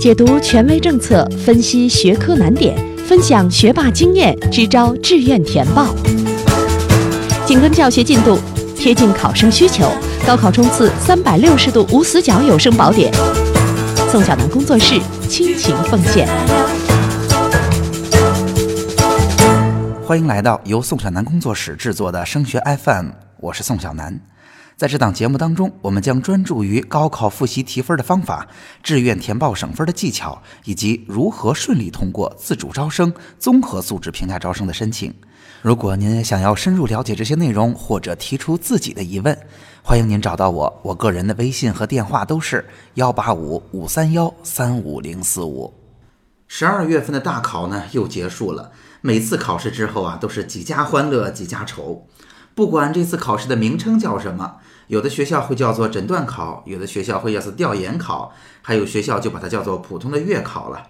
解读权威政策，分析学科难点，分享学霸经验，支招志愿填报。紧跟教学进度，贴近考生需求，高考冲刺三百六十度无死角有声宝典。宋小南工作室倾情奉献。欢迎来到由宋小南工作室制作的升学 FM，我是宋小南。在这档节目当中，我们将专注于高考复习提分的方法、志愿填报省分的技巧，以及如何顺利通过自主招生、综合素质评价招生的申请。如果您想要深入了解这些内容，或者提出自己的疑问，欢迎您找到我，我个人的微信和电话都是幺八五五三幺三五零四五。十二月份的大考呢又结束了，每次考试之后啊，都是几家欢乐几家愁。不管这次考试的名称叫什么，有的学校会叫做诊断考，有的学校会叫做调研考，还有学校就把它叫做普通的月考了。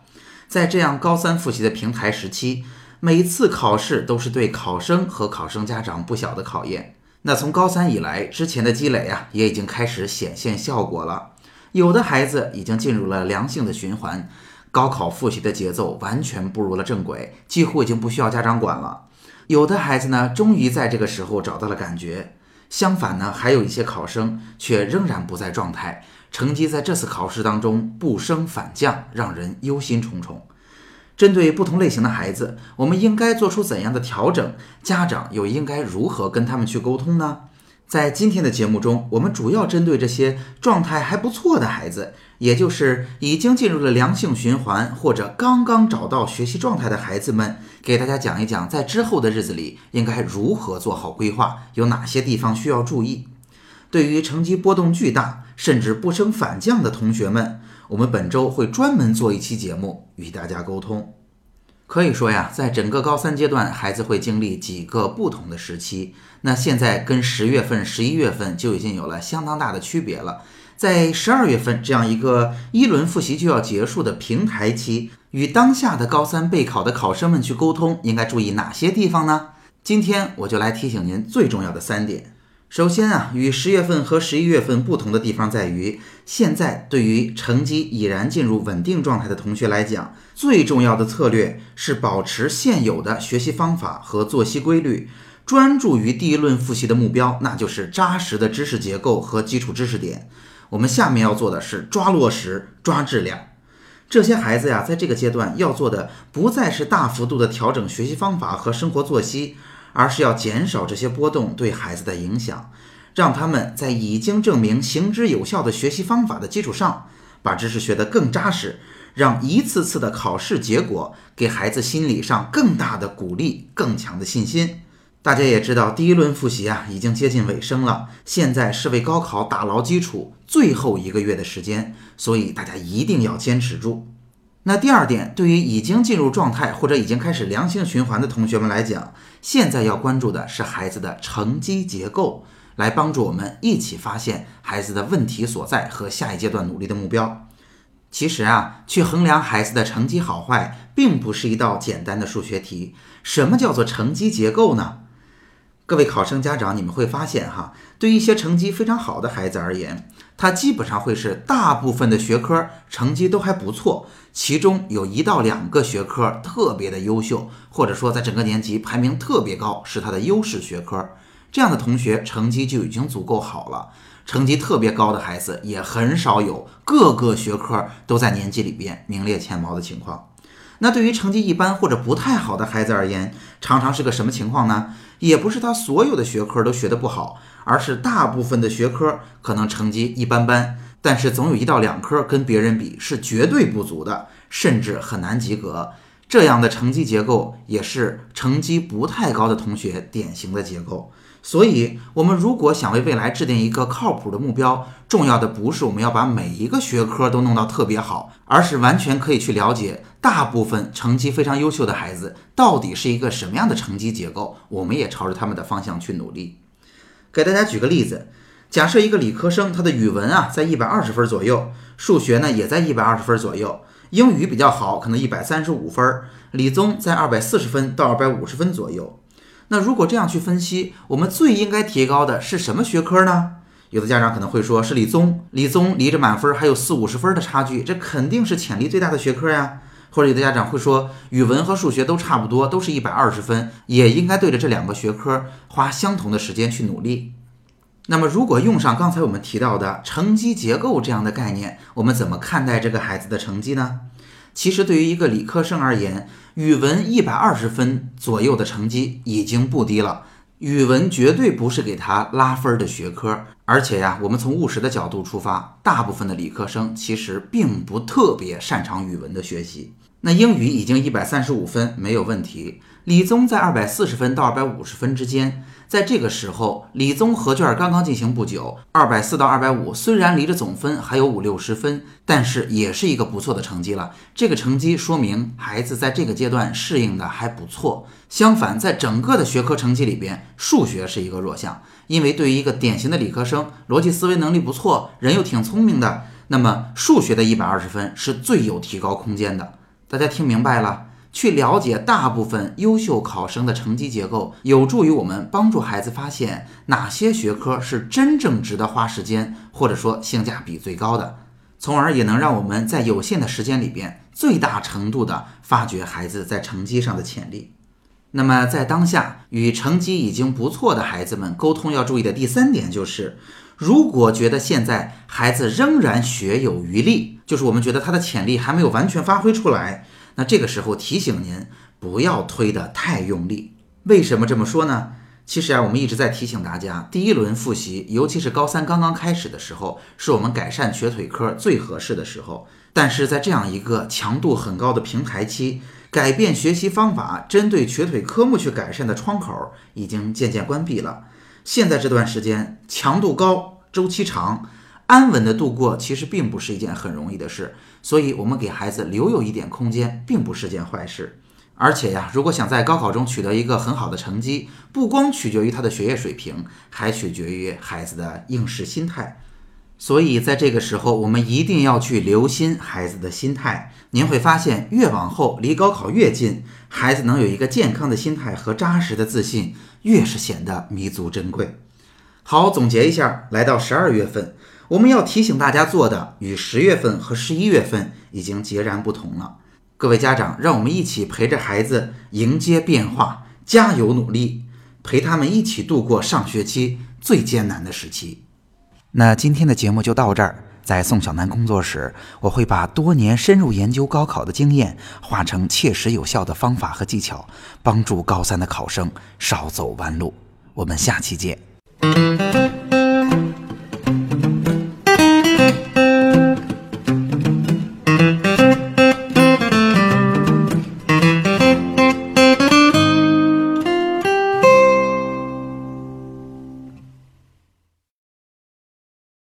在这样高三复习的平台时期，每次考试都是对考生和考生家长不小的考验。那从高三以来，之前的积累啊，也已经开始显现效果了。有的孩子已经进入了良性的循环，高考复习的节奏完全步入了正轨，几乎已经不需要家长管了。有的孩子呢，终于在这个时候找到了感觉；相反呢，还有一些考生却仍然不在状态，成绩在这次考试当中不升反降，让人忧心忡忡。针对不同类型的孩子，我们应该做出怎样的调整？家长又应该如何跟他们去沟通呢？在今天的节目中，我们主要针对这些状态还不错的孩子，也就是已经进入了良性循环或者刚刚找到学习状态的孩子们，给大家讲一讲，在之后的日子里应该如何做好规划，有哪些地方需要注意。对于成绩波动巨大甚至不升反降的同学们，我们本周会专门做一期节目与大家沟通。可以说呀，在整个高三阶段，孩子会经历几个不同的时期。那现在跟十月份、十一月份就已经有了相当大的区别了。在十二月份这样一个一轮复习就要结束的平台期，与当下的高三备考的考生们去沟通，应该注意哪些地方呢？今天我就来提醒您最重要的三点。首先啊，与十月份和十一月份不同的地方在于，现在对于成绩已然进入稳定状态的同学来讲，最重要的策略是保持现有的学习方法和作息规律，专注于第一轮复习的目标，那就是扎实的知识结构和基础知识点。我们下面要做的是抓落实、抓质量。这些孩子呀，在这个阶段要做的不再是大幅度的调整学习方法和生活作息。而是要减少这些波动对孩子的影响，让他们在已经证明行之有效的学习方法的基础上，把知识学得更扎实，让一次次的考试结果给孩子心理上更大的鼓励、更强的信心。大家也知道，第一轮复习啊已经接近尾声了，现在是为高考打牢基础最后一个月的时间，所以大家一定要坚持住。那第二点，对于已经进入状态或者已经开始良性循环的同学们来讲，现在要关注的是孩子的成绩结构，来帮助我们一起发现孩子的问题所在和下一阶段努力的目标。其实啊，去衡量孩子的成绩好坏，并不是一道简单的数学题。什么叫做成绩结构呢？各位考生家长，你们会发现哈，对一些成绩非常好的孩子而言，他基本上会是大部分的学科成绩都还不错，其中有一到两个学科特别的优秀，或者说在整个年级排名特别高，是他的优势学科。这样的同学成绩就已经足够好了。成绩特别高的孩子也很少有各个学科都在年级里边名列前茅的情况。那对于成绩一般或者不太好的孩子而言，常常是个什么情况呢？也不是他所有的学科都学得不好，而是大部分的学科可能成绩一般般，但是总有一到两科跟别人比是绝对不足的，甚至很难及格。这样的成绩结构也是成绩不太高的同学典型的结构。所以，我们如果想为未来制定一个靠谱的目标，重要的不是我们要把每一个学科都弄到特别好，而是完全可以去了解大部分成绩非常优秀的孩子到底是一个什么样的成绩结构，我们也朝着他们的方向去努力。给大家举个例子，假设一个理科生，他的语文啊在一百二十分左右，数学呢也在一百二十分左右，英语比较好，可能一百三十五分，理综在二百四十分到二百五十分左右。那如果这样去分析，我们最应该提高的是什么学科呢？有的家长可能会说，是理综，理综离着满分还有四五十分的差距，这肯定是潜力最大的学科呀。或者有的家长会说，语文和数学都差不多，都是一百二十分，也应该对着这两个学科花相同的时间去努力。那么，如果用上刚才我们提到的成绩结构这样的概念，我们怎么看待这个孩子的成绩呢？其实，对于一个理科生而言，语文一百二十分左右的成绩已经不低了。语文绝对不是给他拉分的学科，而且呀，我们从务实的角度出发，大部分的理科生其实并不特别擅长语文的学习。那英语已经一百三十五分没有问题，理综在二百四十分到二百五十分之间。在这个时候，理综合卷刚刚进行不久，二百四到二百五虽然离着总分还有五六十分，但是也是一个不错的成绩了。这个成绩说明孩子在这个阶段适应的还不错。相反，在整个的学科成绩里边，数学是一个弱项，因为对于一个典型的理科生，逻辑思维能力不错，人又挺聪明的，那么数学的一百二十分是最有提高空间的。大家听明白了？去了解大部分优秀考生的成绩结构，有助于我们帮助孩子发现哪些学科是真正值得花时间，或者说性价比最高的，从而也能让我们在有限的时间里边，最大程度的发掘孩子在成绩上的潜力。那么在当下与成绩已经不错的孩子们沟通要注意的第三点就是，如果觉得现在孩子仍然学有余力。就是我们觉得他的潜力还没有完全发挥出来，那这个时候提醒您不要推得太用力。为什么这么说呢？其实啊，我们一直在提醒大家，第一轮复习，尤其是高三刚刚开始的时候，是我们改善瘸腿科最合适的时候。但是在这样一个强度很高的平台期，改变学习方法，针对瘸腿科目去改善的窗口已经渐渐关闭了。现在这段时间强度高，周期长。安稳的度过其实并不是一件很容易的事，所以我们给孩子留有一点空间，并不是件坏事。而且呀，如果想在高考中取得一个很好的成绩，不光取决于他的学业水平，还取决于孩子的应试心态。所以在这个时候，我们一定要去留心孩子的心态。您会发现，越往后离高考越近，孩子能有一个健康的心态和扎实的自信，越是显得弥足珍贵。好，总结一下，来到十二月份。我们要提醒大家做的，与十月份和十一月份已经截然不同了。各位家长，让我们一起陪着孩子迎接变化，加油努力，陪他们一起度过上学期最艰难的时期。那今天的节目就到这儿，在宋小南工作室，我会把多年深入研究高考的经验，化成切实有效的方法和技巧，帮助高三的考生少走弯路。我们下期见。